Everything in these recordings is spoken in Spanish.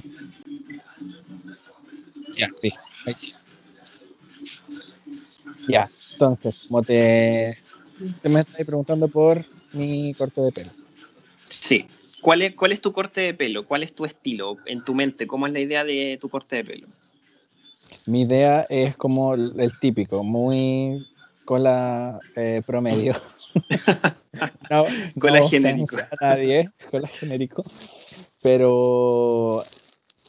sí. Ya, sí. Ahí sí. Ya, entonces, como te, te me estás preguntando por mi corte de pelo. Sí. ¿Cuál es, ¿Cuál es tu corte de pelo? ¿Cuál es tu estilo en tu mente? ¿Cómo es la idea de tu corte de pelo? Mi idea es como el, el típico, muy cola eh, promedio. no, cola no genérico. a nadie, cola genérico. Pero,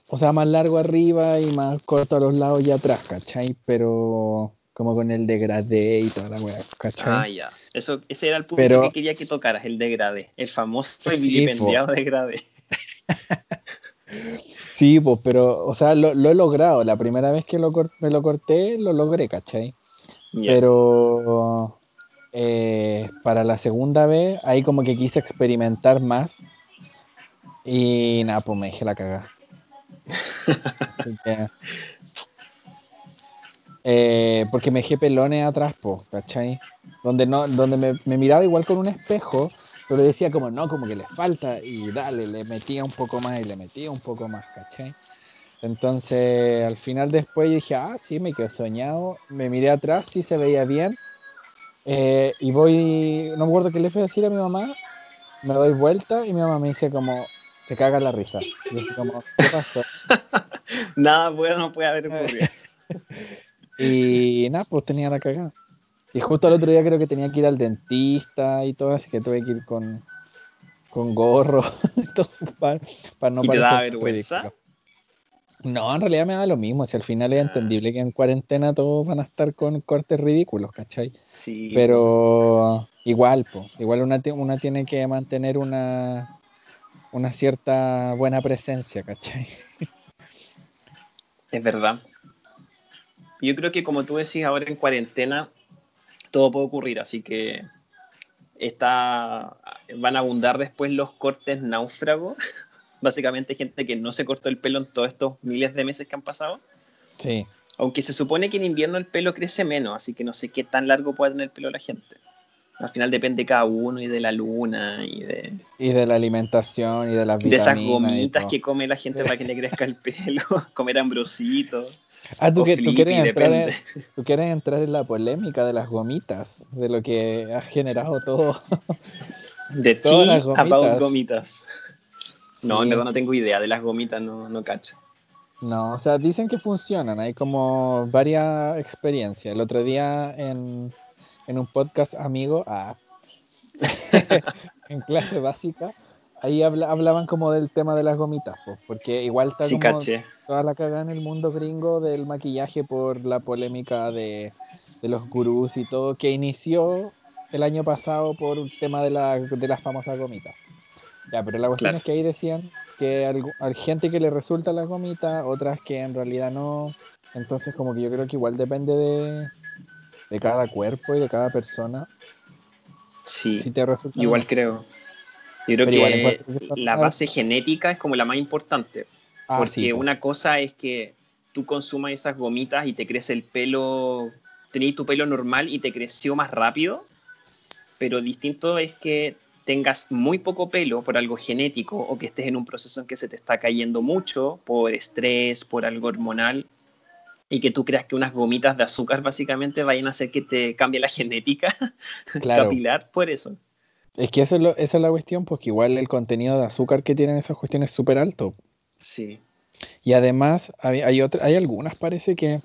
o sea, más largo arriba y más corto a los lados y atrás, ¿cachai? Pero como con el degradé y toda la weá, ¿cachai? Ah, ya. Eso, ese era el punto Pero- que quería que tocaras, el degradé. El famoso y Sí, vilipendiado degradé. Sí, pues, pero, o sea, lo, lo he logrado. La primera vez que lo me lo corté, lo logré, ¿cachai? Pero eh, para la segunda vez, ahí como que quise experimentar más. Y nada, pues me dejé la cagada. Así que. eh, porque me dejé pelones atrás, pues, ¿cachai? Donde, no, donde me, miraba igual con un espejo, pero decía como, no, como que le falta, y dale, le metía un poco más y le metía un poco más, ¿cachai? Entonces, al final después dije, ah, sí, me quedé soñado, me miré atrás, sí se veía bien, eh, y voy, no me acuerdo qué le fui a decir a mi mamá, me doy vuelta y mi mamá me dice como, se caga la risa. Y yo como, ¿qué pasó? Nada bueno puede haber ocurrido. Y nada, pues tenía la cagada. Y justo el otro día creo que tenía que ir al dentista y todo, así que tuve que ir con, con gorro y todo para, no ¿Y te da vergüenza? ridículo. No, en realidad me da lo mismo, si al final es Ah. entendible que en cuarentena todos van a estar con cortes ridículos, ¿cachai? Sí. Pero igual, pues, igual una, una tiene que mantener una, una cierta buena presencia, ¿cachai? Es verdad. Yo creo que como tú decís, ahora en cuarentena todo puede ocurrir, así que está, van a abundar después los cortes náufragos. Básicamente gente que no se cortó el pelo en todos estos miles de meses que han pasado. Sí, Aunque se supone que en invierno el pelo crece menos, así que no sé qué tan largo puede tener el pelo la gente. Al final depende de cada uno y de la luna y de, y de la alimentación y de las de esas vitaminas gomitas que come la gente para que le crezca el pelo, comer ambrosito. Ah, ¿tú, que, tú, quieres entrar en, tú quieres entrar en la polémica de las gomitas, de lo que ha generado todo. De ti Todas las a gomitas. gomitas. No, en verdad no tengo idea de las gomitas, no, no cacho. No, o sea, dicen que funcionan, hay como varias experiencias. El otro día en, en un podcast amigo, ah, en clase básica, ahí habla- hablaban como del tema de las gomitas, pues, porque igual está Sí, como caché. toda la cagada en el mundo gringo del maquillaje por la polémica de, de los gurús y todo, que inició el año pasado por un tema de, la, de las famosas gomitas. Ya, pero la cuestión Claro. es que ahí decían que hay gente que le resulta las gomitas, otras que en realidad no. Entonces como que yo creo que igual depende de, de cada cuerpo y de cada persona. Sí, Si te resulta igual creo. Yo creo Pero que la base genética es como la más importante. Ah, porque sí, po. una cosa es que tú consumas esas gomitas y te crece el pelo, tenés tu pelo normal y te creció más rápido, pero distinto es que tengas muy poco pelo por algo genético o que estés en un proceso en que se te está cayendo mucho por estrés, por algo hormonal y que tú creas que unas gomitas de azúcar básicamente vayan a hacer que te cambie la genética Claro. capilar por eso. Es que eso es lo- esa es la cuestión, porque igual el contenido de azúcar que tienen esas cuestiones es súper alto. Sí. Y además hay, hay, otra- hay algunas, parece que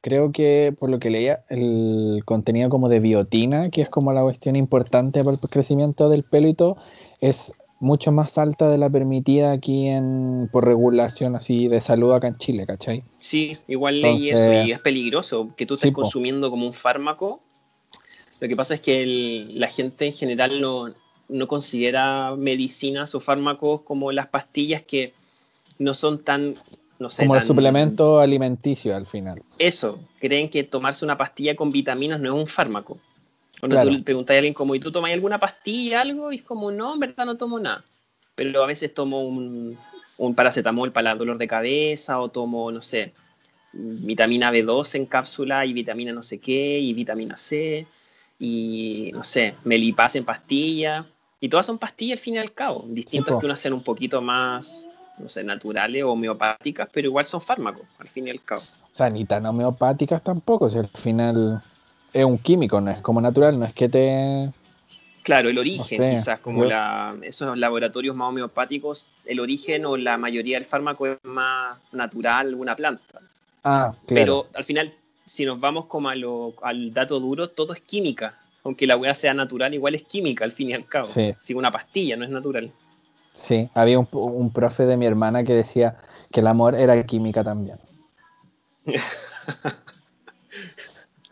creo que por lo que leía, el contenido como de biotina, que es como la cuestión importante para el crecimiento del pelo y todo, es mucho más alta de la permitida aquí en por regulación así de salud acá en Chile, ¿cachai? Sí, igual leí eso y es peligroso que tú estés consumiendo como un fármaco. Lo que pasa es que el- la gente en general no, no considera medicinas o fármacos como las pastillas que no son tan, no sé, Como el tan- suplemento alimenticio al final. Eso, creen que tomarse una pastilla con vitaminas no es un fármaco. Cuando Claro. tú le preguntas a alguien como, ¿y tú tomas alguna pastilla, algo? Y es como, no, en verdad no tomo nada. Pero a veces tomo un, un paracetamol para el dolor de cabeza o tomo, no sé, vitamina B2 en cápsula y vitamina no sé qué y vitamina C y, no sé, melipaz en pastilla. Y todas son pastillas al fin y al cabo. Es que unas sean un poquito más no sé, naturales o homeopáticas, pero igual son fármacos, al fin y al cabo. O sea, ni tan homeopáticas tampoco, si al final es un químico, no es como natural, no es que te... Claro, el origen, No sé, quizás, como yo- la, esos laboratorios más homeopáticos, el origen o la mayoría del fármaco es más natural, una planta. Ah, claro. Pero al final, si nos vamos como a lo- al dato duro, todo es química. Aunque la weá sea natural, igual es química al fin y al cabo. Sí. Si una pastilla no es natural. Sí, había un, un profe de mi hermana que decía que el amor era química también.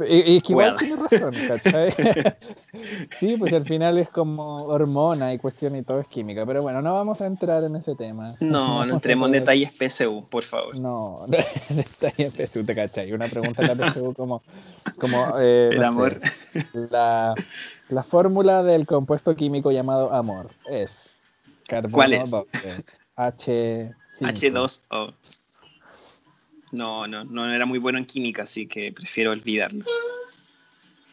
Y, y que igual tiene razón, ¿cachai? sí, pues al final es como hormona y cuestión y todo es química. Pero bueno, no vamos a entrar en ese tema. No, no entremos en detalles PSU, por favor. No, detalle PSU, te cachai. Una pregunta de la PSU como, como eh, El no sé, amor. la, la fórmula del compuesto químico llamado amor es carbono ¿Cuál es? 12, H5. H2O. No, no, no era muy bueno en química, así que prefiero olvidarlo.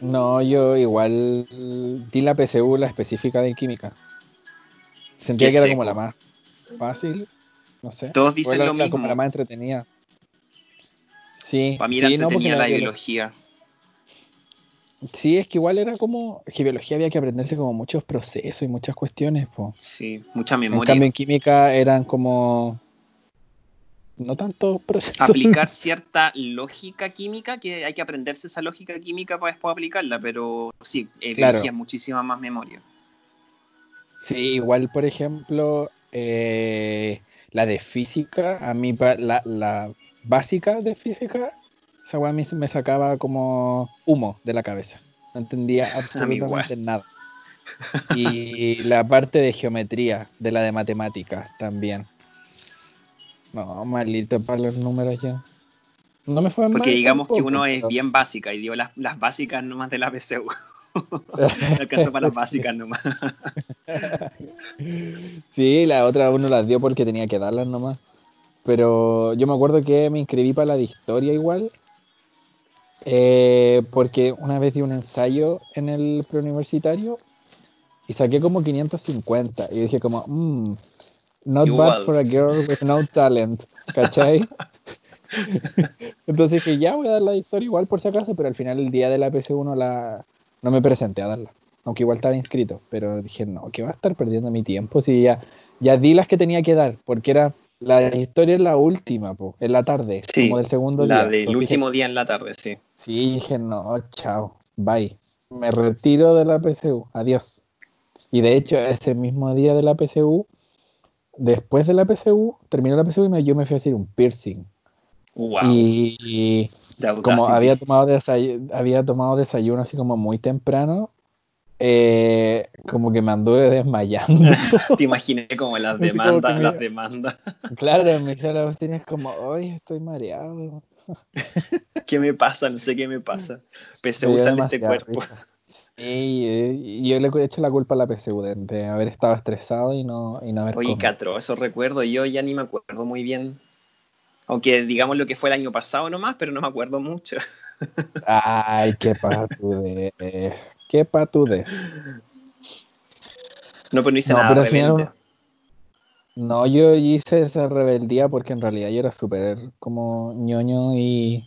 No, yo igual di la PSU, la específica de química. Sentía que era como la más fácil, no sé. Todos dicen la- lo la- como mismo. la más entretenida. Sí, Para mí era sí, no, entretenida la biolo- biología. Sí, es que igual era como, es que biología había que aprenderse como muchos procesos y muchas cuestiones, po. Sí, mucha En memoria. cambio en química eran como no tanto procesos. Aplicar cierta lógica química, que hay que aprenderse esa lógica química para después aplicarla, pero sí, eh, Claro. muchísima más memoria. Sí, igual por ejemplo eh, la de física, a mí la, la básica de física, esa weá se me sacaba como humo de la cabeza. No entendía absolutamente nada. Y la parte de geometría, de la de matemáticas también. No, malito para los números ya. No me fue Porque mal digamos que uno es bien básica y dio las, las básicas nomás de la. Me alcanzó para las básicas nomás. Sí, la otra uno las dio porque tenía que darlas nomás. Pero yo me acuerdo que me inscribí para la de historia igual. eh, porque una vez di un ensayo en el preuniversitario y saqué como 550. Y dije como, "Mm, not Igual. bad for a girl with no talent. ¿Cachai? Entonces dije, ya voy a dar la historia igual por si acaso, pero al final el día de la PC1 no la, no me presenté a darla. Aunque igual estaba inscrito, pero dije, no, que va a estar perdiendo mi tiempo si ya, ya di las que tenía que dar, porque era la historia es la última, po, en la tarde, Sí, como del segundo La día. del Entonces dije, último día en la tarde, sí. Sí, dije, no, chao, bye. Me retiro de la PSU, adiós. Y de hecho, ese mismo día de la PSU, después de la PSU, terminó la PSU y me- yo me fui a hacer un piercing. Wow. Y, como había tomado, desay- había tomado desayuno así como muy temprano, eh, como que me anduve desmayando. Te imaginé como las demandas, las demandas. claro, me hice la cuestión es como, hoy estoy mareado. ¿Qué me pasa? No sé qué me pasa. Dio sale de este cuerpo. Sí, eh, y yo le he hecho la culpa a la PSU de, de haber estado estresado y no, y no haber Oye. Catro, esos recuerdos yo ya ni me acuerdo muy bien. Aunque digamos lo que fue el año pasado nomás, pero no me acuerdo mucho. Ay, qué patudez. Qué patudez. No, pero no hice No, nada pero final. No, yo hice esa rebeldía porque en realidad yo era súper como ñoño y,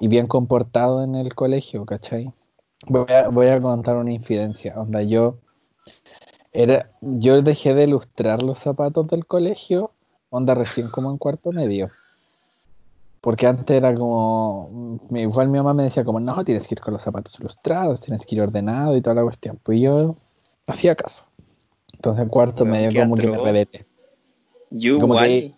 y bien comportado en el colegio, ¿cachai? Voy a, voy a contar una infidencia. Onda, yo era, yo dejé de lustrar los zapatos del colegio, onda recién como en cuarto medio. Porque antes era como, igual mi mamá me decía como, no, tienes que ir con los zapatos ilustrados, tienes que ir ordenado y toda la cuestión. Pues yo hacía caso. Entonces en cuarto medio como que me atroz. rebelé. Yo como igual. que-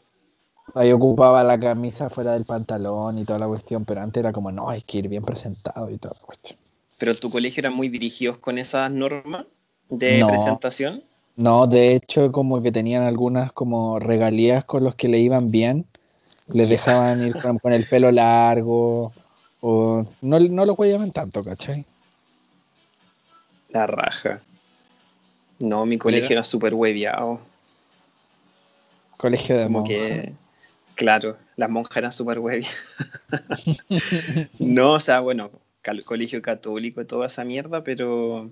Ahí ocupaba la camisa fuera del pantalón y toda la cuestión, pero antes era como, no, hay que ir bien presentado y toda la cuestión. Pero tu colegio era muy dirigidos con esas normas de No. presentación. No, de hecho, como que tenían algunas como regalías con los que le iban bien, les dejaban ir con, con el pelo largo, o no, no lo cuidaban tanto, ¿cachai? La raja. No, mi colegio Mira. era súper hueviado. Colegio de Como monjas. que, claro, las monjas eran súper huevias. no, o sea, bueno, colegio católico y toda esa mierda, pero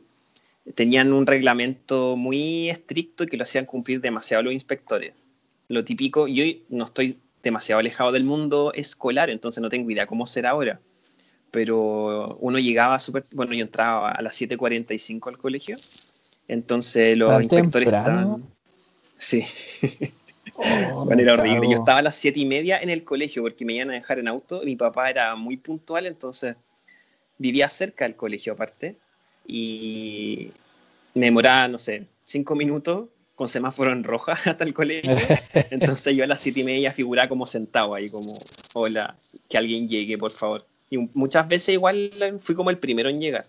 tenían un reglamento muy estricto que lo hacían cumplir demasiado los inspectores. lo típico, yo no estoy demasiado alejado del mundo escolar, entonces no tengo idea cómo será ahora. Pero uno llegaba súper, bueno, yo entraba a las 7.45 al colegio, entonces los inspectores estaban... Sí. Oh, bueno, era horrible. Yo estaba a las 7 y media en el colegio porque me iban a dejar en auto. Mi papá era muy puntual, entonces vivía cerca del colegio aparte. Y me demoraba, no sé, 5 minutos con semáforo en roja hasta el colegio. Entonces yo a las siete y media figuraba como sentado ahí, como, hola, que alguien llegue, por favor. Y muchas veces igual fui como el primero en llegar.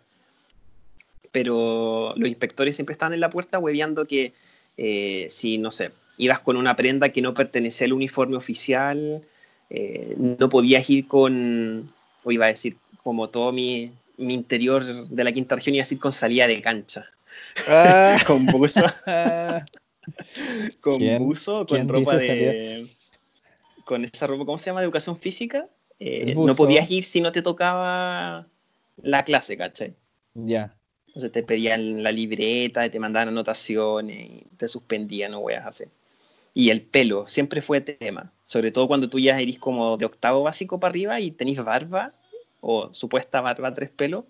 Pero los inspectores siempre estaban en la puerta hueveando que eh, si, no sé, ibas con una prenda que no pertenecía al uniforme oficial, eh, no podías ir con, o iba a decir, como todo mi, mi interior de la quinta región, iba a decir con salida de cancha. Ah. con buzo. con buzo, con ropa de. Con esa ropa, ¿cómo se llama? De educación física. Eh, no podías ir si no te tocaba la clase, ¿cachai? Ya. Entonces te pedían la libreta, te mandaban anotaciones, y te suspendían o weas así. Y el pelo siempre fue tema, sobre todo cuando tú ya eres como de octavo básico para arriba y tenés barba, o supuesta barba tres pelos,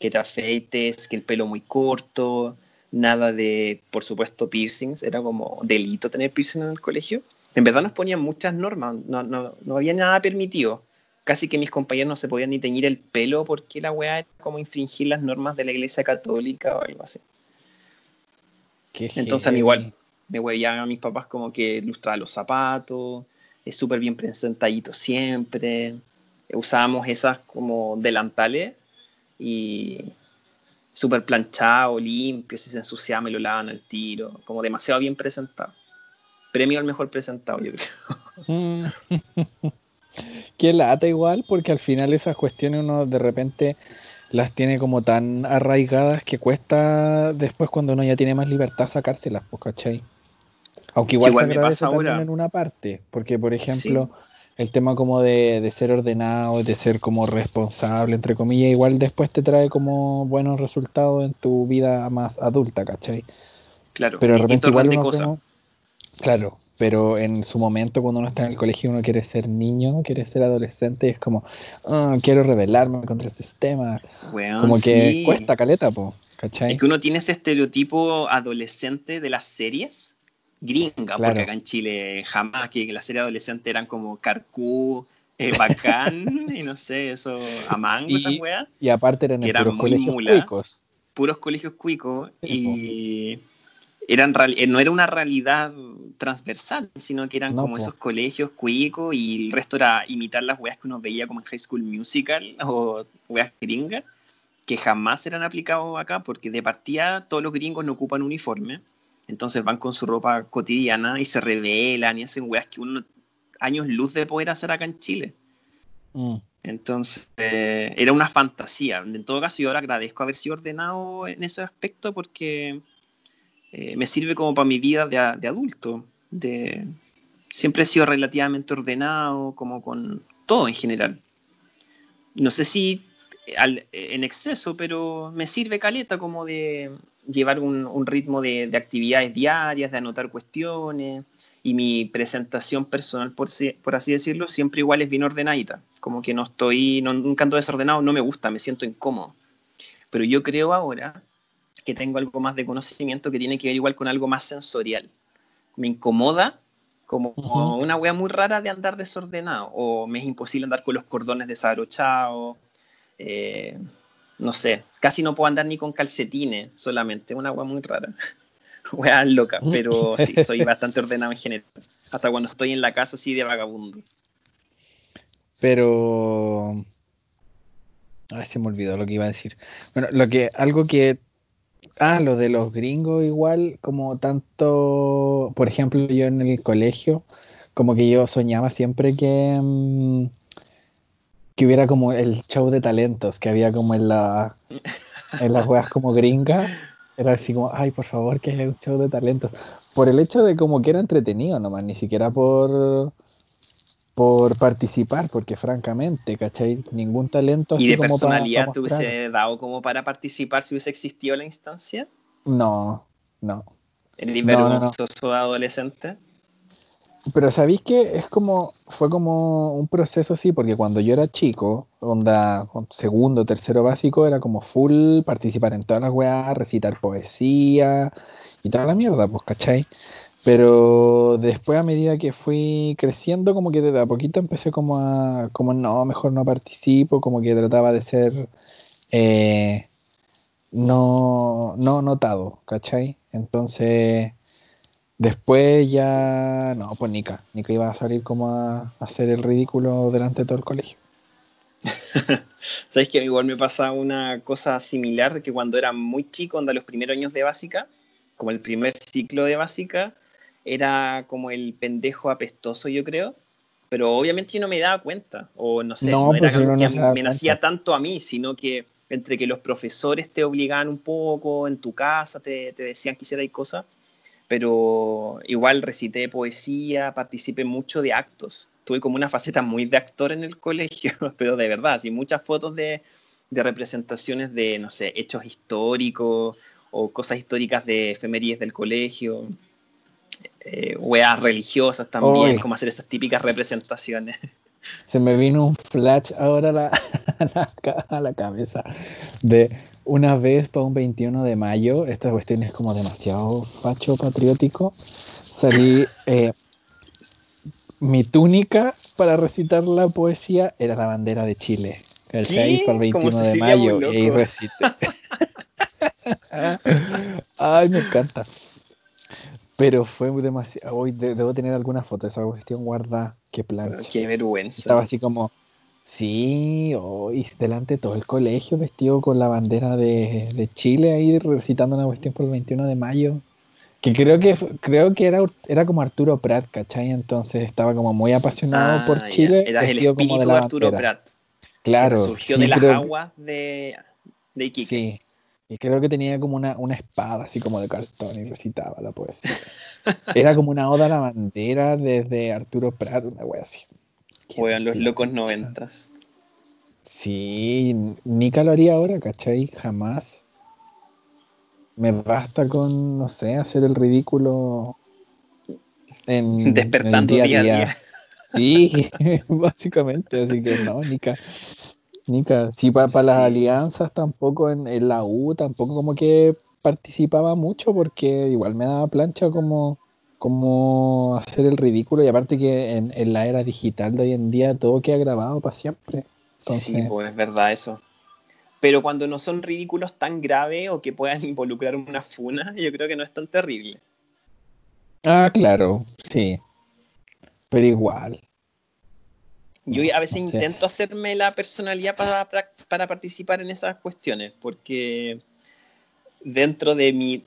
que te afeites, que el pelo muy corto, nada de, por supuesto, piercings, era como delito tener piercing en el colegio. En verdad nos ponían muchas normas, no, no, no había nada permitido. Casi que mis compañeros no se podían ni teñir el pelo porque la weá era como infringir las normas de la iglesia católica o algo así. Entonces a mí igual me huevían a mis papás como que ilustraba los zapatos, es súper bien presentadito siempre. Usábamos esas como delantales y, súper planchado, limpio, si se ensuciaba me lo lavan al tiro, como demasiado bien presentado. Premio al mejor presentado, yo creo. Qué lata igual, porque al final esas cuestiones uno de repente las tiene como tan arraigadas que cuesta después cuando uno ya tiene más libertad sacárselas, pues, ¿cachai? Aunque igual, se agradece también en una parte, porque por ejemplo el tema como de, ser ordenado, de ser como responsable, entre comillas, igual después te trae como buenos resultados en tu vida más adulta, ¿cachai? Claro, pero de repente igual uno claro, pero en su momento cuando uno está en el colegio uno quiere ser niño, quiere ser adolescente y es como, oh, quiero rebelarme contra el sistema. como que cuesta caleta, po, ¿cachai? Es que uno tiene ese estereotipo adolescente de las series gringa, porque acá en Chile jamás que la serie adolescente eran como Carcú, eh, Bacán, y no sé, eso, Amango, esas weas. Y aparte eran, puros colegios cuicos. Puros colegios cuicos, y eran eh, no era una realidad transversal, sino que eran como esos colegios cuicos y el resto era imitar las weas que uno veía como en High School Musical o weas gringas, que jamás eran aplicados acá, porque de partida todos los gringos no ocupan uniforme entonces van con su ropa cotidiana y se revelan y hacen weas que uno años luz de poder hacer acá en Chile. Mm. Entonces, eh, era una fantasía. En todo caso, yo ahora agradezco haber sido ordenado en ese aspecto porque eh, me sirve como para mi vida de, adulto. De, siempre he sido relativamente ordenado, como con todo en general. No sé si en exceso, pero me sirve caleta como de, llevar un, ritmo de, actividades diarias, de anotar cuestiones, y mi presentación personal, por, por, así decirlo, siempre igual es bien ordenadita. Como que no estoy, no, nunca ando desordenado, no me gusta, me siento incómodo. Pero yo creo ahora que tengo algo más de conocimiento que tiene que ver igual con algo más sensorial. Me incomoda como una wea muy rara de andar desordenado, o me es imposible andar con los cordones desabrochados. Eh, no sé, casi no puedo andar ni con calcetines solamente, una agua muy rara. Wea loca, pero sí, soy bastante ordenado en general. Hasta cuando estoy en la casa así de vagabundo. Pero. Ay, se me olvidó lo que iba a decir. Bueno, lo que, algo que. Ah, lo de los gringos igual, como tanto. Por ejemplo, yo en el colegio, como que yo soñaba siempre que. Mm, que hubiera como el show de talentos que había como en la en las weas como gringas era así como ay por favor que haya un show de talentos por el hecho de como que era entretenido nomás ni siquiera por por participar porque francamente ¿cachai? ningún talento y de personalidad te hubiese dado como para participar si hubiese existido la instancia no no. El vergonzoso adolescente Pero sabéis que es como, fue como un proceso así, porque cuando yo era chico, onda segundo, tercero básico, era como full participar en todas las weas, recitar poesía y toda la mierda, pues, ¿cachai? Pero después a medida que fui creciendo, como que de a poquito empecé como a, como no, mejor no participo, como que trataba de ser eh, no, no notado, ¿cachai? Entonces, después ya, no, pues Nika, Nika iba a salir como a, hacer el ridículo delante de todo el colegio. ¿Sabes que igual me pasa una cosa similar, que cuando era muy chico, onda los primeros años de básica, como el primer ciclo de básica, era como el pendejo apestoso, yo creo. Pero obviamente yo no me daba cuenta, o no sé, no, era pues que me nacía tanto a mí, sino que entre que los profesores te obligaban un poco, en tu casa te, decían que hicierais cosas, pero igual recité poesía, participé mucho de actos. Tuve como una faceta muy de actor en el colegio, pero de verdad, así muchas fotos de, de representaciones de, no sé, hechos históricos o cosas históricas de efemérides del colegio eh, weas religiosas también, como hacer estas típicas representaciones. Se me vino un flash ahora a la, a la, cabeza de una vez para un 21 de mayo, esta cuestión es como demasiado facho patriótico, salí, eh, mi túnica para recitar la poesía era la bandera de Chile. El 6 para el 21 de mayo y recité. Ay, me encanta. Pero fue demasiado. Hoy debo tener alguna foto de esa cuestión guarda. Qué plancha. Qué vergüenza. Estaba así como. Sí, hoy delante de todo el colegio vestido con la bandera de, Chile ahí recitando una cuestión por el 21 de mayo. Que creo que creo que era, era como Arturo Prat, ¿cachai? Entonces estaba como muy apasionado por ah, Chile. Era el espíritu de, Arturo Prat. Claro. surgió de las aguas de, de Iquique. Sí, y creo que tenía como una, una espada así como de cartón y recitaba la poesía. Era como una oda a la bandera desde Arturo Prat, una wea así. Juegan los locos noventas. Sí, Nika lo haría ahora, ¿cachai? Jamás. Me basta con, no sé, hacer el ridículo en, Despertando día a día. Sí, básicamente, así que no, Nika. Nica, sí, para, las alianzas tampoco en, la U, tampoco como que participaba mucho porque igual me daba plancha como, como hacer el ridículo y aparte que en, la era digital de hoy en día todo queda grabado para siempre. Sí, pues es verdad eso. Pero cuando no son ridículos tan graves o que puedan involucrar una funa, yo creo que no es tan terrible. Ah, claro, sí. Pero igual. Yo a veces intento hacerme la personalidad para, para, participar en esas cuestiones, porque dentro de mi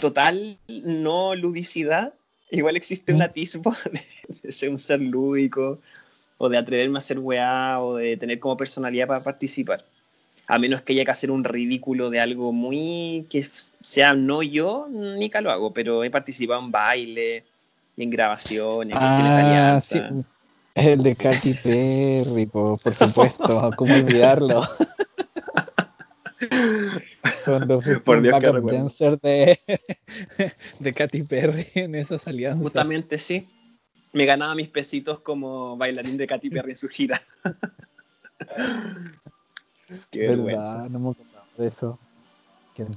total no ludicidad, igual existe un atisbo de, ser un ser lúdico, o de atreverme a hacer weá, o de tener como personalidad para participar. A menos que haya que hacer un ridículo de algo muy que sea no yo, ni que lo hago, pero he participado en baile, en grabaciones, en ah, sí. El de Katy Perry, por, supuesto, ¿cómo olvidarlo? Cuando fui por Dios que dancer de, de Katy Perry en esas alianzas. Justamente sí. Me ganaba mis pesitos como bailarín de Katy Perry en su gira. Qué vergüenza. No me acordaba de eso.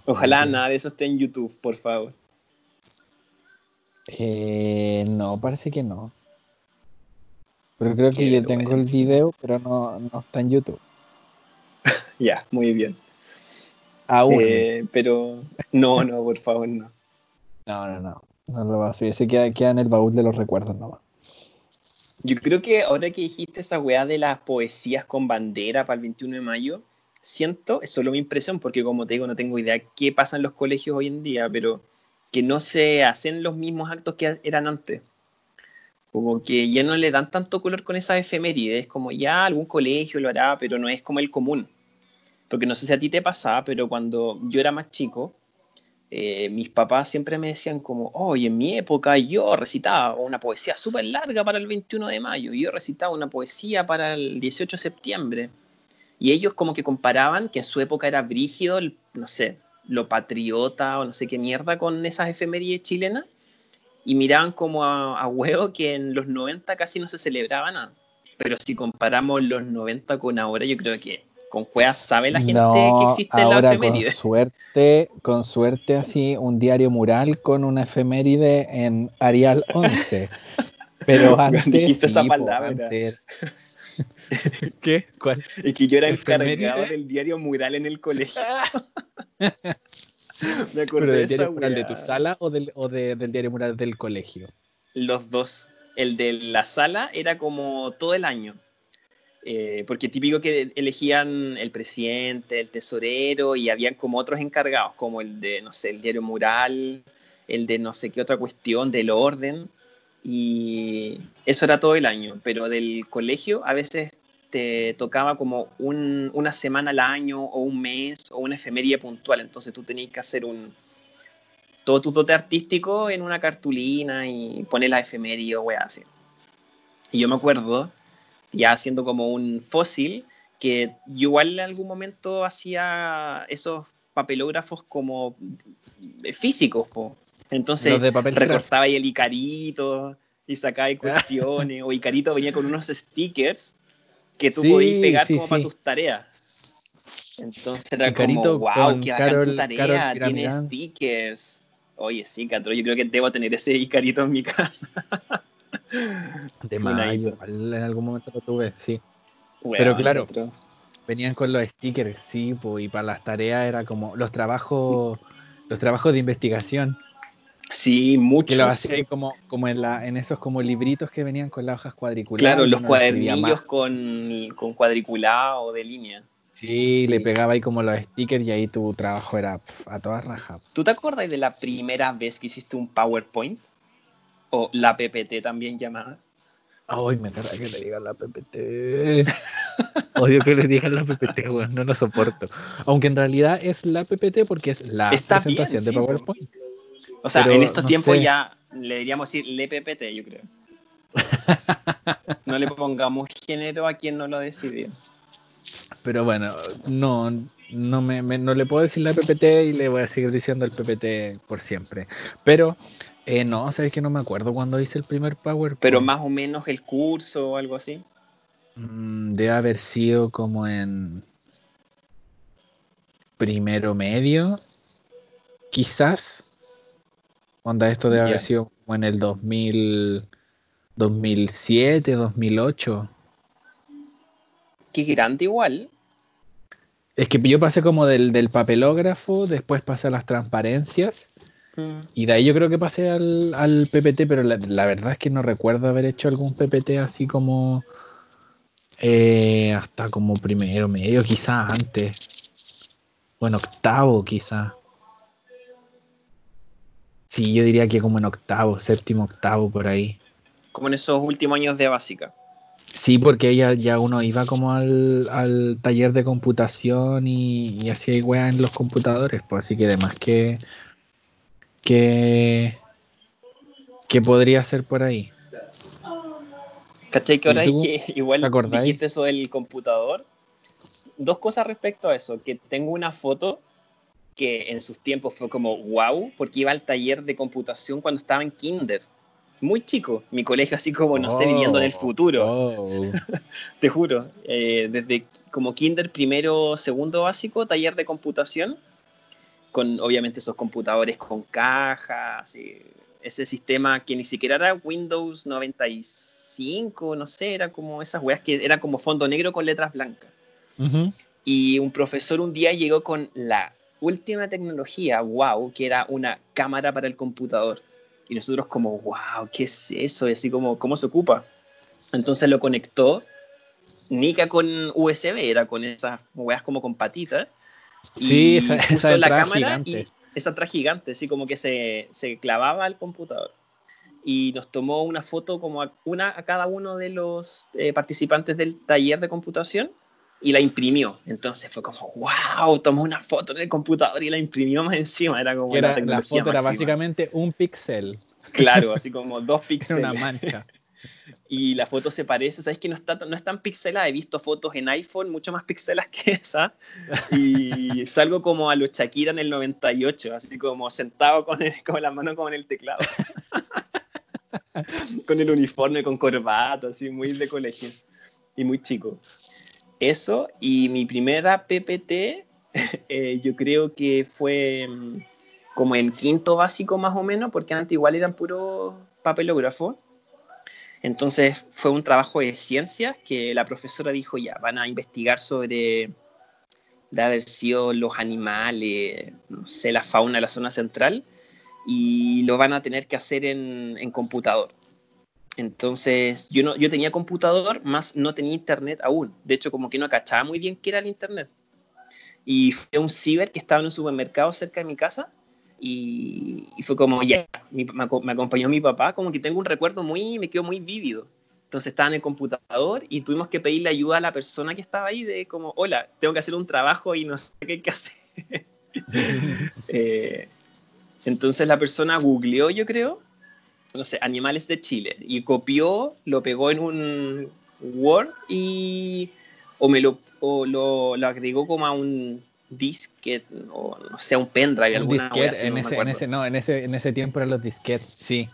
Ojalá nada de eso esté en YouTube, por favor. Eh, no, parece que no. Pero creo que yo tengo el video, pero no, no está en YouTube. ya, muy bien. Aún. Eh, pero no, no, por favor, no. No, no, no. No lo va a subir. Se queda, queda en el baúl de los recuerdos nomás. Yo creo que ahora que dijiste esa weá de las poesías con bandera para el 21 de mayo, siento, es solo mi impresión, porque como te digo, no tengo idea qué pasa en los colegios hoy en día, pero que no se hacen los mismos actos que eran antes. Como que ya no le dan tanto color con esas efemérides, como ya algún colegio lo hará, pero no es como el común. Porque no sé si a ti te pasaba, pero cuando yo era más chico, eh, mis papás siempre me decían como, oye, en mi época yo recitaba una poesía súper larga para el 21 de mayo, y yo recitaba una poesía para el 18 de septiembre. Y ellos como que comparaban que en su época era brígido, no sé, lo patriota o no sé qué mierda con esas efemérides chilenas y miraban como a, a huevo que en los 90 casi no se celebraba nada. Pero si comparamos los 90 con ahora, yo creo que con cuevas sabe la gente que existe ahora la con efeméride. suerte, con suerte así, un diario mural con una efeméride en Arial 11. Pero antes dijiste esa palabra. antes- ¿Qué? ¿Cuál? Es que yo era ¿Efeméride? encargado del diario mural en el colegio. Me acordé ¿Pero de del diario mural de tu sala o del, o de- del diario mural del colegio? Los dos. El de la sala era como todo el año. Eh, porque típico que elegían el presidente, el tesorero y habían como otros encargados, como el de, no sé, el diario mural, el de no sé qué otra cuestión, del orden. Y eso era todo el año. Pero del colegio a veces te tocaba como un- una semana al año o un mes o una efeméride puntual. Entonces tú tenías que hacer un, todo tu dote artístico en una cartulina y poner la efeméride o así. Y yo me acuerdo, ya haciendo como un fósil, que igual en algún momento hacía esos papelógrafos como físicos, po. Entonces Los de papel recortaba ahí el Icarito y sacaba ahí cuestiones, o Icarito venía con unos stickers que tú Sí, podías pegar sí, como para sí. tus tareas. Entonces era Icarito como, wow, qué bacán tu Carol- tarea, Carol tiene stickers. Oye, sí, Catro, yo creo que debo tener ese Icarito en mi casa. De mayo, en algún momento lo tuve, sí. Weón, Pero claro. Venían con los stickers, sí, po, y para las tareas era como los trabajos, los trabajos de investigación, Sí, que muchos. los hacía ahí como, como en la, en esos como libritos que venían con las hojas cuadriculares. Claro, los cuadernillos con, con cuadriculado de línea. Sí, Sí. le pegaba ahí como los stickers y ahí tu trabajo era pf, a todas rajas. ¿Tú te acuerdas de la primera vez que hiciste un PowerPoint? O la PPT también llamada. Ay, me carga que le digan la PPT. Odio que le digan la PPT, weón, no lo soporto. Aunque en realidad es la PPT porque es la Está bien, presentación de PowerPoint. O sea, Pero en estos no tiempos sé. ya le deberíamos decir le PPT, yo creo. No le pongamos género a quien no lo decidió. Pero bueno, no, no, me, me- no le puedo decir la PPT y le voy a seguir diciendo el PPT por siempre. Pero eh, no, sabes que no me acuerdo cuando hice el primer PowerPoint. Pero más o menos el curso o algo así. Mm, debe haber sido como en primero medio, quizás. Onda, esto debe haber sido como en el 2000, 2007, 2008. Qué grande igual. Es que yo pasé como del, del papelógrafo, después pasé a las transparencias. Mm. Y de ahí yo creo que pasé al, al PPT, pero la, la verdad es que no recuerdo haber hecho algún PPT así como eh, hasta como primero, medio, quizás antes. Bueno, octavo quizás. Sí, yo diría que como en octavo, séptimo, octavo, por ahí. Como en esos últimos años de básica. Sí, porque ya, ya uno iba como al, al taller de computación y, y hacía weas en los computadores, pues así que además que, que, que podría ser por ahí. ¿Cachai? Que ¿Y ahora dije, igual dijiste eso del computador. Dos cosas respecto a eso. Que tengo una foto que en sus tiempos fue como wow, porque iba al taller de computación cuando estaba en kinder. Muy chico. Mi colegio así como, no sé, viviendo en el Oh, futuro. oh. Te juro. Eh, desde como kinder, primero, segundo básico, taller de computación. Con obviamente esos computadores con cajas. ese sistema que ni siquiera era Windows 95, no sé, era como esas weas que era como fondo negro con letras blancas. Y un profesor un día llegó con la última tecnología, wow, que era una cámara para el computador. Y nosotros como, wow, ¿qué es eso? Y así como, ¿cómo se ocupa? Entonces lo conectó, Nica con USB, era con esas weas como con patitas. Sí, esa- esa puso la cámara gigante. y esa entrada gigante, así como que se, se clavaba al computador. Y nos tomó una foto como a, una a cada uno de los eh, participantes del taller de computación y la imprimió. Entonces fue como, wow, tomó una foto en el computador y la imprimió más encima. Era como la era- la tecnología foto era básicamente un píxel, Claro, así como dos píxeles. una mancha. Y la foto se parece, ¿sabes que no, está, no es tan pixelada? He visto fotos en iPhone mucho más pixelas que esa. Y salgo como a los Shakira en el 98, así como sentado con, el- con la mano como en el teclado. con el uniforme, con corbata, así, muy de colegio. Y muy chico. Eso, y mi primera PPT, eh, yo creo que fue mm, como en quinto básico más o menos, porque antes igual eran puros papelógrafos. Entonces fue un trabajo de ciencias que la profesora dijo, ya, van a investigar sobre de haber sido los animales, no sé, la fauna de la zona central, y lo van a tener que hacer en, en computador. Entonces, yo, no, yo tenía computador, más no tenía internet aún. De hecho, como que no cachaba muy bien qué era el internet. Y fue un ciber que estaba en un supermercado cerca de mi casa. Y, fue como, ya, me, me, acompañó mi papá, como que tengo un recuerdo muy, me quedó muy vívido. Entonces estaba en el computador y tuvimos que pedirle ayuda a la persona que estaba ahí de como, hola, tengo que hacer un trabajo y no sé qué hay que hacer. eh, entonces la persona googleó, yo creo, no sé, animales de Chile, y copió, lo pegó en un Word y o me lo, o lo, agregó como a un disquete o no sé, un pendrive, un alguna disquete, en, ese, en, ese, no, en ese, en ese tiempo eran los disquetes, sí.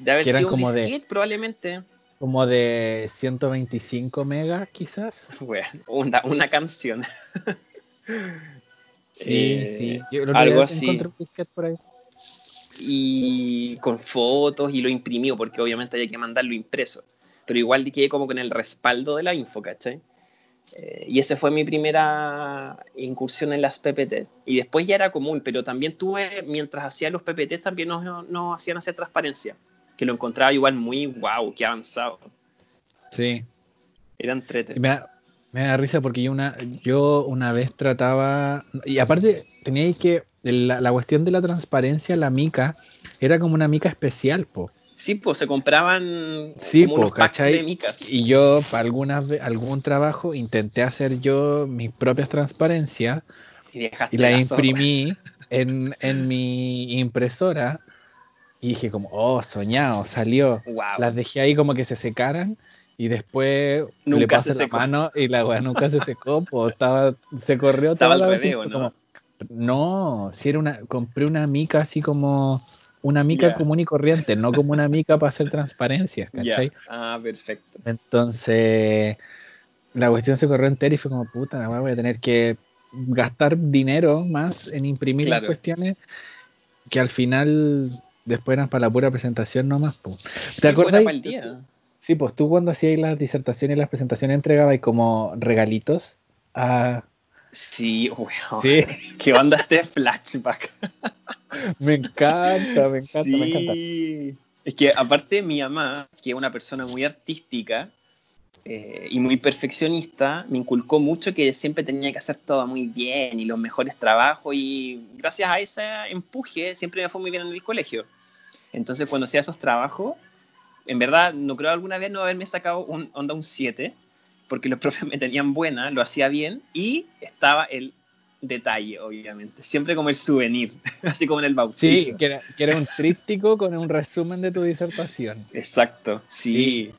De haber sido un disquete, probablemente. Como de 125 megas, quizás. Bueno, una, una canción. sí, eh, sí. Yo algo así. Por ahí y con fotos y lo imprimió, porque obviamente había que mandarlo impreso. Pero igual quedé como con el respaldo de la info, ¿cachai? Eh, y esa fue mi primera incursión en las PPT. Y después ya era común, pero también tuve, mientras hacía los PPT, también nos, nos hacían hacer transparencia, que lo encontraba igual muy wow, qué avanzado. Sí. Era entretenido. Me da, me da risa porque yo una, yo una vez trataba, y aparte teníais que la, cuestión de la transparencia, la mica, era como una mica especial, po. Sí, pues se compraban sí, como de micas. Y yo, para algunas algún trabajo, intenté hacer yo mis propias transparencias y, y la imprimí en, en, mi impresora. Y dije como, oh, soñado, salió. Las dejé ahí como que se secaran y después nunca le pasé la mano y la weá nunca se secó, pues estaba, se corrió estaba toda la ¿no? No, si era una, compré una mica así como una mica común y corriente, no como una mica para hacer transparencias, ¿cachai? Ah, perfecto. Entonces, la cuestión se corrió entera y fue como, puta, voy a tener que gastar dinero más en imprimir las cuestiones que al final después eran para la pura presentación nomás. ¿Te acuerdas? Sí, pues tú cuando hacías las disertaciones y las presentaciones entregabas como regalitos a Sí, weón. Sí. ¿Qué onda este flashback? me encanta, me encanta, me encanta. Es que aparte mi mamá, que es una persona muy artística eh, y muy perfeccionista, me inculcó mucho que siempre tenía que hacer todo muy bien y los mejores trabajos y gracias a ese empuje siempre me fue muy bien en el colegio. Entonces cuando hacía esos trabajos, en verdad no creo alguna vez no haberme sacado un onda un 7, porque los profes me tenían buena, lo hacía bien y estaba el detalle, obviamente. Siempre como el souvenir, así como en el bautizo. Sí, que era, un tríptico con un resumen de tu disertación. Exacto, sí.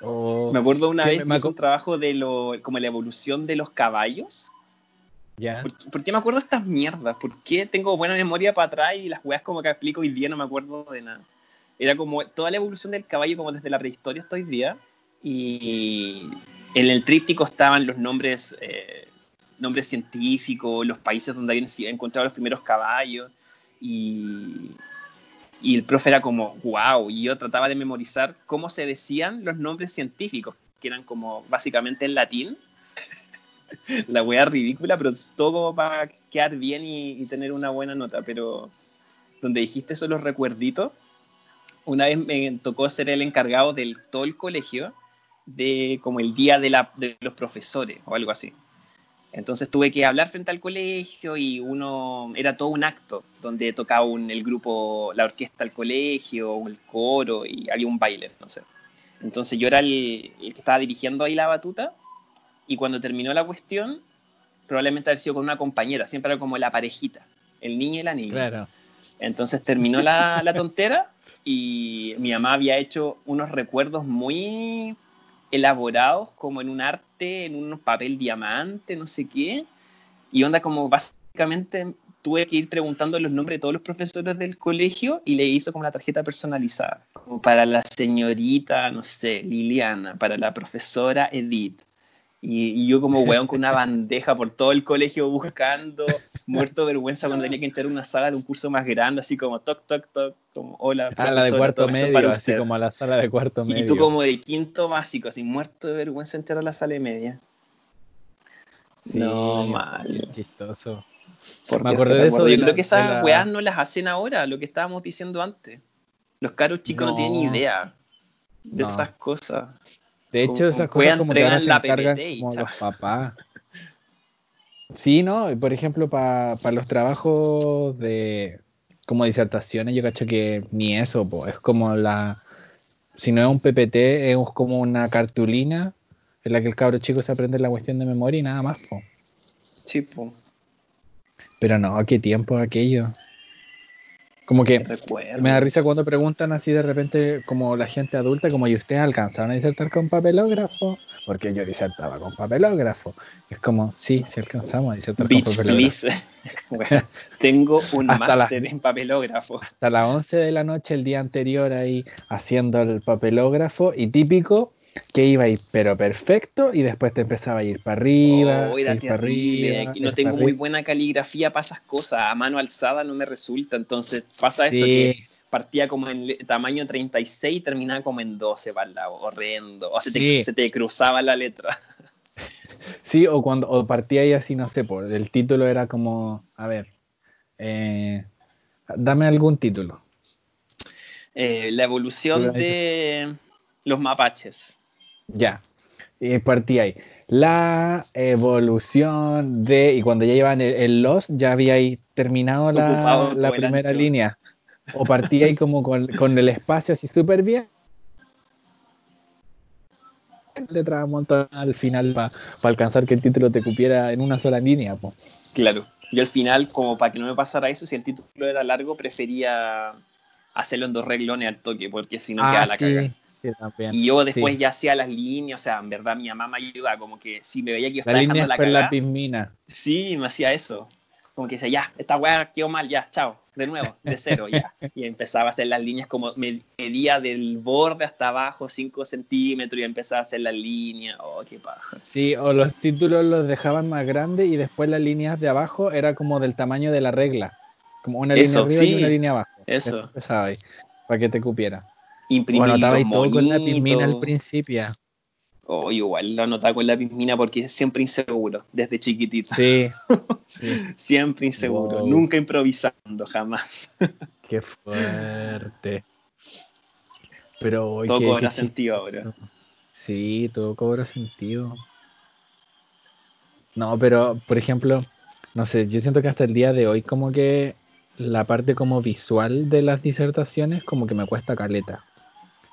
me acuerdo una vez me, un trabajo de lo, como la evolución de los caballos. ¿Ya? ¿Por, qué me acuerdo de estas mierdas? ¿Por qué tengo buena memoria para atrás y las weas como que explico hoy día no me acuerdo de nada? Era como toda la evolución del caballo como desde la prehistoria hasta hoy día y en el tríptico estaban los nombres, eh, nombres científicos, los países donde habían encontrado los primeros caballos, y, y el profe era como, wow, y yo trataba de memorizar cómo se decían los nombres científicos, que eran como básicamente en latín, la wea ridícula, pero todo para quedar bien y, y, tener una buena nota, pero donde dijiste eso los recuerditos, una vez me tocó ser el encargado del todo el colegio de como el día de, la, de los profesores o algo así. Entonces tuve que hablar frente al colegio y uno era todo un acto donde tocaba un, el grupo, la orquesta del colegio, el coro y había un baile, no sé. Entonces yo era el, el, que estaba dirigiendo ahí la batuta y cuando terminó la cuestión, probablemente haber sido con una compañera, siempre era como la parejita, el niño y la niña. Claro. Entonces terminó la, la tontera y mi mamá había hecho unos recuerdos muy elaborados como en un arte, en un papel diamante, no sé qué, y onda como básicamente tuve que ir preguntando los nombres de todos los profesores del colegio y le hizo como la tarjeta personalizada. Como para la señorita, no sé, Liliana, para la profesora Edith. Y, y yo como weón con una bandeja por todo el colegio buscando, muerto de vergüenza cuando tenía que entrar a una sala de un curso más grande, así como toc, toc, toc, como hola. Ah, la de cuarto medio, así usted". como a la sala de cuarto medio. Y tú como de quinto básico, así muerto de vergüenza entrar a la sala de media. Sí, No, mal. Chistoso. Me acordé de eso de Yo la- creo que esas la- weas no las hacen ahora, lo que estábamos diciendo antes. Los caros chicos no, No. tienen idea de No. esas cosas. De hecho, esas cosas como que ahora entregan se encargan como los papás. Sí, ¿no? Y Por ejemplo, para los trabajos de como disertaciones, yo cacho que ni eso, po. Es como la... Si no es un PPT, es como una cartulina en la que el cabro chico se aprende la cuestión de memoria y nada más, po. Sí, po, Pero no, qué tiempo aquello. Como que recuerdo. me da risa cuando preguntan así de repente, como la gente adulta, como, ¿y ustedes alcanzaron a disertar con papelógrafo? Porque yo disertaba con papelógrafo. Es como, sí, sí alcanzamos a disertar con Bitch, papelógrafo. Bueno, tengo un máster en papelógrafo. Hasta las 11 de la noche el día anterior ahí haciendo el papelógrafo y típico que iba a ir pero perfecto y después te empezaba a ir para arriba, Oh, era ir para terrible. arriba, Aquí no tengo muy buena caligrafía para esas cosas. A mano alzada no me resulta. Entonces pasa eso Sí. que partía como en tamaño 36 y terminaba como en 12 para el lado. Horrendo. O se, te, Sí. se te cruzaba la letra. Sí, o cuando o partía ahí así, no sé, por el título era como, a ver, eh, dame algún título. Eh, la evolución de los mapaches. Ya. Y partía ahí. La evolución de. Y cuando ya llevan el, el los, ya había ahí terminado la, la primera ancho. línea. O partía ahí como con, con el espacio así súper bien. Letra un montón al final para alcanzar que el título te cupiera en una sola línea. po. Claro. Yo al final, como para que no me pasara eso, si el título era largo, prefería hacerlo en dos reglones al toque, porque si no queda la Ah, sí, caga. sí, también. Y yo después Sí. ya hacía las líneas, o sea, en verdad mi mamá me ayudaba, como que si me veía que yo La estaba línea dejando la cagada, sí, me hacía eso. Como que decía, ya, esta weá quedó mal, ya, chao, de nuevo, de cero, ya. Y empezaba a hacer las líneas como me- medía del borde hasta abajo 5 centímetros y empezaba a hacer las líneas. Oh, qué paja. Sí, o los títulos los dejaban más grandes y después las líneas de abajo era como del tamaño de la regla. Como una Eso, línea arriba y una línea abajo. eso. Empezaba ahí, para que te cupiera. Imprimir O anotaba ahí todo con lápiz mina al principio. Oh, igual lo anotaba con lápiz mina porque es siempre inseguro, desde chiquitito. Sí, sí. Siempre inseguro, Wow. nunca improvisando, jamás. Qué fuerte. Pero hoy Todo qué- cobra qué sentido ahora. Sí, todo cobra sentido. No, pero por ejemplo, no sé, yo siento que hasta el día de hoy como que la parte como visual de las disertaciones como que me cuesta caleta.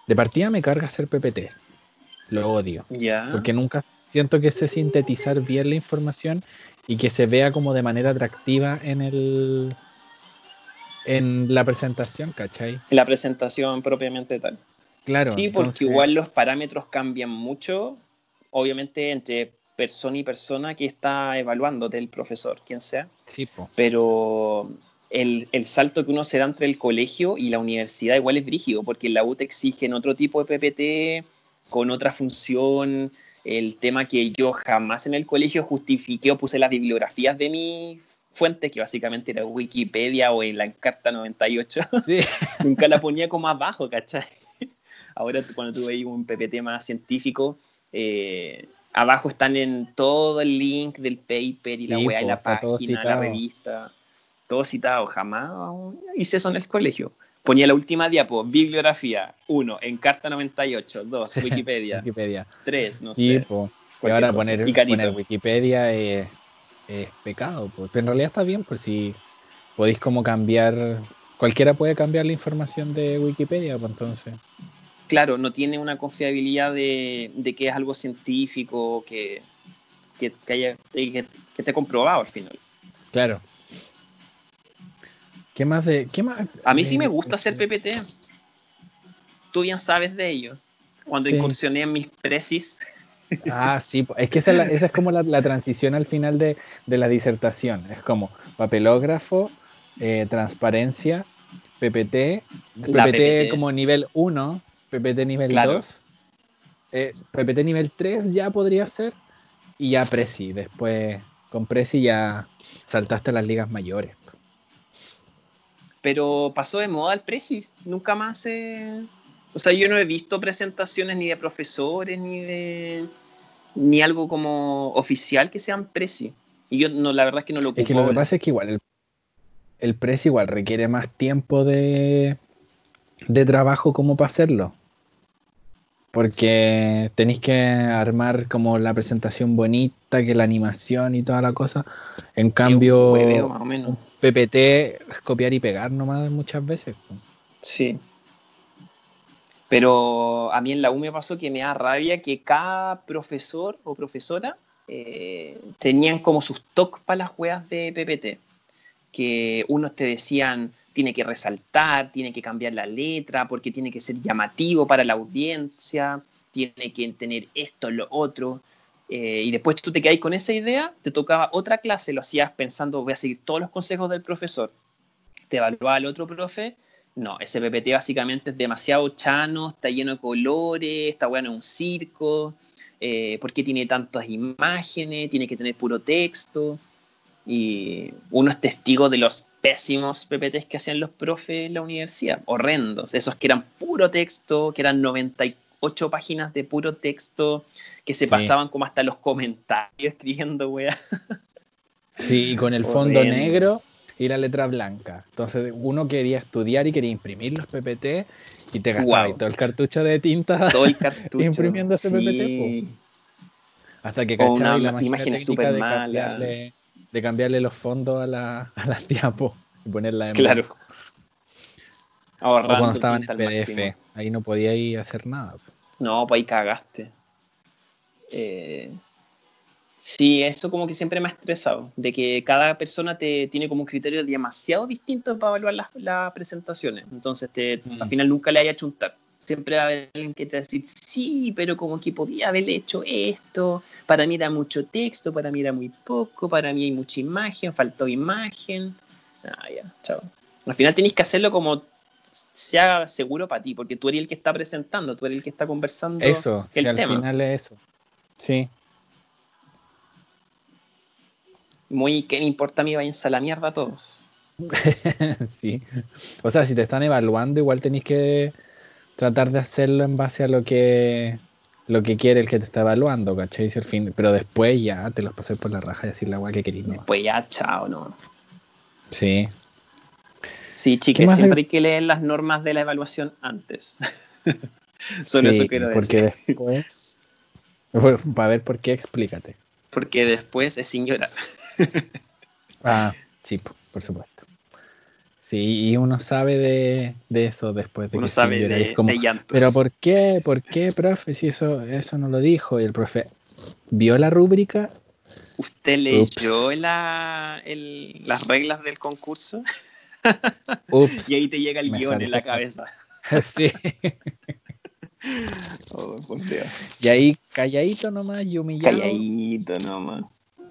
De partida me carga hacer PPT. Lo odio. Ya. Porque nunca siento que sé sintetizar bien la información y que se vea como de manera atractiva en el en la presentación, ¿cachai? La presentación propiamente tal. Claro. sí, porque entonces- igual los parámetros cambian mucho, obviamente entre persona y persona que está evaluándote, el profesor, quien sea, pero el, el salto que uno se da entre el colegio y la universidad igual es brígido, porque en la U te exigen otro tipo de PPT, con otra función, el tema que yo jamás en el colegio justifiqué o puse las bibliografías de mi fuente, que básicamente era Wikipedia o en la Encarta 98. Sí. nunca la ponía como abajo, ¿cachai? Ahora cuando tú veis un PPT más científico, eh, abajo están en todo el link del paper y la Sí, weá y po, la página, la revista, todo citado, jamás hice eso en el colegio. Ponía la última diapo, bibliografía, 1, Encarta 98, 2, Wikipedia, Wikipedia. 3, no sí, sé. po. Y ahora cosa. poner, Y poner Wikipedia es, es pecado, po. pero en realidad está bien por si podéis como cambiar, cualquiera puede cambiar la información de Wikipedia, pues entonces. Claro, no tiene una confiabilidad de, de que es algo científico, que, que, que haya, que, que esté comprobado al final. Claro. ¿Qué más de.? ¿Qué más? A mí sí me gusta hacer PPT. Tú bien sabes de ello. Cuando Sí. incursioné en mis presis, Ah, sí, es que esa es, la- esa es como la, la transición al final de, de la disertación. Es como papelógrafo, eh, transparencia, PPT, La PPT, PPT. como nivel 1, PPT nivel Claro. 2, eh, PPT nivel 3 ya podría ser, y ya Prezi. Después con Prezi ya saltaste a las ligas mayores. Pero pasó de moda el Precis. Nunca más se. O sea, yo no he visto presentaciones ni de profesores ni de. ni algo como oficial que sean Prezi. Y yo no, la verdad es que no lo ocupo. Es que lo que pasa es que igual el, el Prezi igual requiere más tiempo de, de trabajo como para hacerlo. Porque tenéis que armar como la presentación bonita, que la animación y toda la cosa. En cambio, hueveo, más o menos. un PPT es copiar y pegar nomás muchas veces. Sí. Pero a mí en la U me pasó que me da rabia que cada profesor o profesora eh, tenían como sus toques para las weas de PPT. Que unos te decían, tiene que resaltar, tiene que cambiar la letra, porque tiene que ser llamativo para la audiencia, tiene que tener esto, lo otro. Eh, y después tú te quedáis con esa idea, te tocaba otra clase, lo hacías pensando, voy a seguir todos los consejos del profesor. Te evaluaba el otro profe no, ese PPT básicamente es demasiado chano, está lleno de colores, está bueno en un circo, eh, ¿por qué tiene tantas imágenes? Tiene que tener puro texto. Y uno es testigo de los pésimos PPTs que hacían los profes en la universidad, horrendos, esos que eran puro texto, que eran 98 páginas de puro texto, que se Sí. pasaban como hasta los comentarios escribiendo, weá. Sí, y con el fondo Horrendos. negro y la letra blanca. Entonces uno quería estudiar y quería imprimir los PPT y te gastaba todo el cartucho de tinta Todo el cartucho. Imprimiendo ese PPT, hasta que cachabas la máquina técnica súper de mala. cambiarle, de cambiarle los fondos a, la, a las diapos y ponerla en Claro. O cuando estaban en PDF, máximo. ahí no podía ir a hacer nada. No, pues ahí cagaste. Eh, sí, eso como que siempre me ha estresado, de que cada persona te tiene como un criterio demasiado distinto para evaluar las, las presentaciones. Entonces te, Mm. al final nunca le haya chuntar. Siempre va a haber alguien que te va a decir, sí, pero como que podía haber hecho esto, para mí era mucho texto, para mí era muy poco, para mí hay mucha imagen, faltó imagen. Ah, ya, chao. Al final tenéis que hacerlo como sea seguro para ti, porque tú eres el que está presentando, tú eres el que está conversando Eso, el si al tema. final es eso. Sí, Muy, ¿qué me importa a mí? Váyanse a la mierda todos. sí. O sea, si te están evaluando, igual tenéis que tratar de hacerlo en base a lo que lo que quiere el que te está evaluando, ¿cachai? Si al fin, pero después ya te los pasé por la raja y decir la weá que querís, ¿no? Después ya, chao, ¿no? Sí. Sí, ¿Qué chicas, siempre hay? que leer las normas de la evaluación antes. Solo sí, eso quiero porque decir. después. Bueno, Para ver por qué, explícate. Porque después es sin llorar. Ah, sí, po, por supuesto. Sí, y uno sabe de, de eso después de Uno que sí sabe y de, como, de llantos. Pero ¿por qué? ¿Por qué, profe? Si eso, eso no lo dijo. Y el profe vio la rúbrica. ¿Usted leyó la, el- las reglas del concurso? Ups. Y ahí te llega el guion en la cabeza. sí. Oh, por Dios. Y ahí calladito nomás y humillado. Calladito nomás.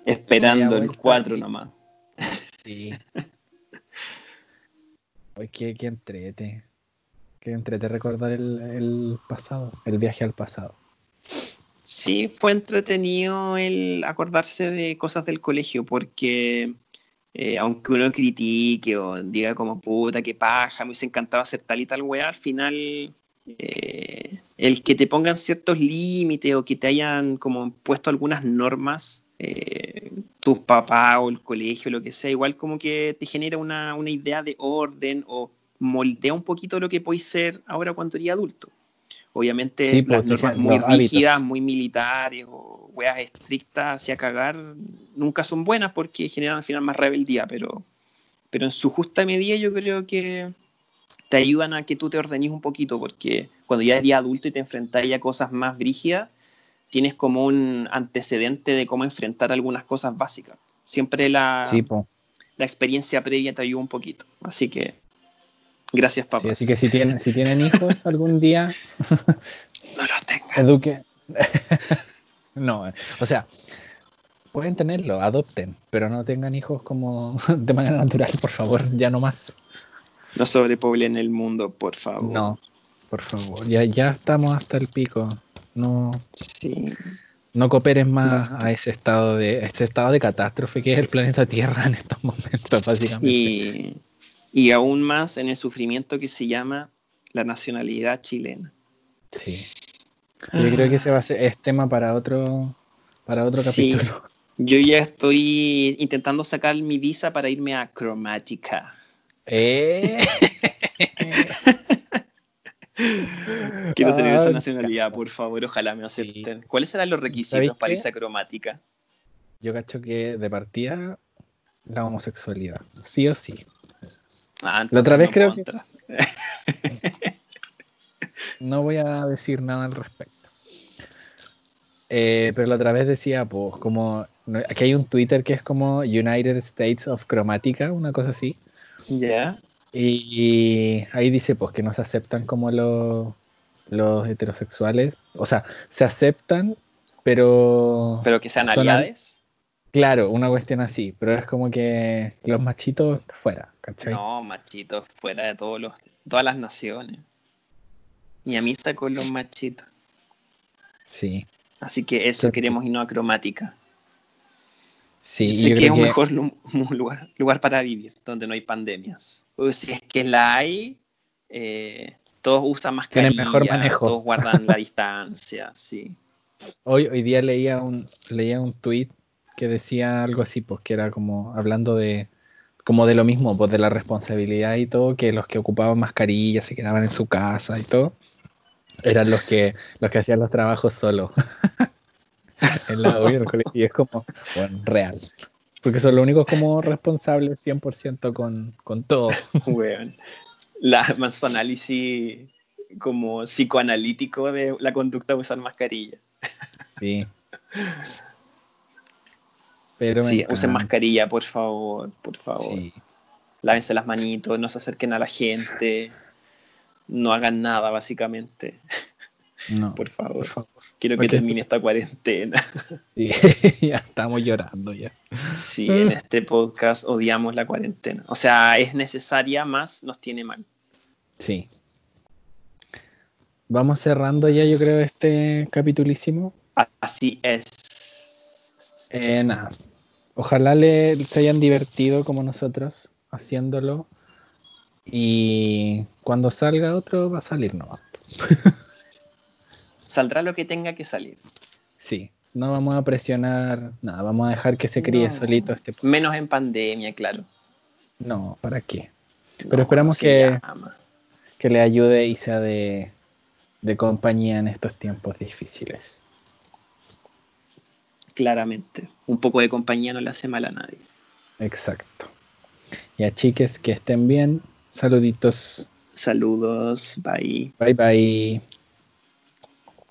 Esperando el vuelta 4 y- nomás. Sí. Ay, qué, qué entrete. Qué entrete recordar el, el pasado, el viaje al pasado. Sí, fue entretenido el acordarse de cosas del colegio, porque eh, aunque uno critique o diga como puta, que paja, me hubiese encantado hacer tal y tal weá, al final eh, el que te pongan ciertos límites o que te hayan como puesto algunas normas, eh, tus papás o el colegio, lo que sea, igual como que te genera una, una idea de orden o moldea un poquito lo que podéis ser ahora cuando eres adulto. Obviamente Sí, las pues, normas dije, muy hábitos. rígidas, muy militares o weas estrictas hacia cagar nunca son buenas porque generan al final más rebeldía, pero, pero en su justa medida yo creo que te ayudan a que tú te ordenes un poquito porque cuando ya eres adulto y te enfrentas a cosas más brígidas, tienes como un antecedente de cómo enfrentar algunas cosas básicas. Siempre la, Sí, la experiencia previa te ayuda un poquito. Así que gracias, papá. Sí, así que si tienen, si tienen hijos algún día, no los tengas. eduque. no, o sea, pueden tenerlo, adopten, pero no tengan hijos como de manera natural, por favor, ya no más. No sobrepoblen el mundo, por favor. No, por favor, ya, ya estamos hasta el pico. No, Sí. no cooperen más a ese estado de ese estado de catástrofe que es el planeta Tierra en estos momentos, básicamente. Y, y aún más en el sufrimiento que se llama la nacionalidad chilena. Sí. Yo creo que ese va a ser es tema para otro para otro Sí. capítulo. Yo ya estoy intentando sacar mi visa para irme a Cromática. Eh. Quiero tener esa nacionalidad, por favor, ojalá me acepten. ¿Cuáles serán los ¿Sabéis requisitos para qué? irse a Cromática? Yo cacho que de partida la homosexualidad, sí o sí. Ah, La otra vez no creo que-. No voy a decir nada al respecto. Eh, pero la otra vez decía, pues, como. Aquí hay un Twitter que es como United States of Chromatica, una cosa así. ¿Ya? Y ahí dice, pues, que no se aceptan como los, los heterosexuales. O sea, se aceptan, pero. Pero que sean aliades. Claro, una cuestión así. Pero es como que los machitos fuera, ¿cachai? No, machitos, fuera de todos los, todas las naciones. Y a mí sacó los machitos. Sí. Así que eso queremos irnos a cromática. Sí, sé yo que creo es un que- mejor lugar, lugar para vivir, donde no hay pandemias. O si es que la hay, eh, todos usan mascarilla, Tienen mejor manejo. todos guardan la distancia, sí. Hoy, hoy día leía un, leía un tweet que decía algo así, pues que era como hablando de como de lo mismo, pues de la responsabilidad y todo, que los que ocupaban mascarillas se quedaban en su casa y todo, eran los que los que hacían los trabajos solos. en la U y en el colegio. Y es como, bueno, real. Porque son los únicos como responsables 100% con, con todo. Weón. La más análisis como psicoanalítico de la conducta de usar mascarilla. Sí. Pero Sí, usen mascarilla, por favor, por favor. Sí. Lávense las manitos, no se acerquen a la gente, no hagan nada, básicamente. No, Por favor. por favor. Quiero que termine esta cuarentena. Sí, ya estamos llorando ya. Sí, en este podcast odiamos la cuarentena. O sea, es necesaria, más nos tiene mal. Sí. Vamos cerrando ya, yo creo, este capitulísimo. Así es. Eh, nada. Ojalá le, se hayan divertido como nosotros haciéndolo. Y cuando salga otro, va a salir nomás. Saldrá lo que tenga que salir. Sí. No vamos a presionar nada. Vamos a dejar que se críe No. solito este. Menos en pandemia, claro. No, ¿para qué? No, Pero esperamos que- llama. Que le ayude y sea de, de compañía en estos tiempos difíciles. Claramente. Un poco de compañía no le hace mal a nadie. Exacto. Ya chiques, que estén bien. Saluditos. Saludos, bye. Bye bye.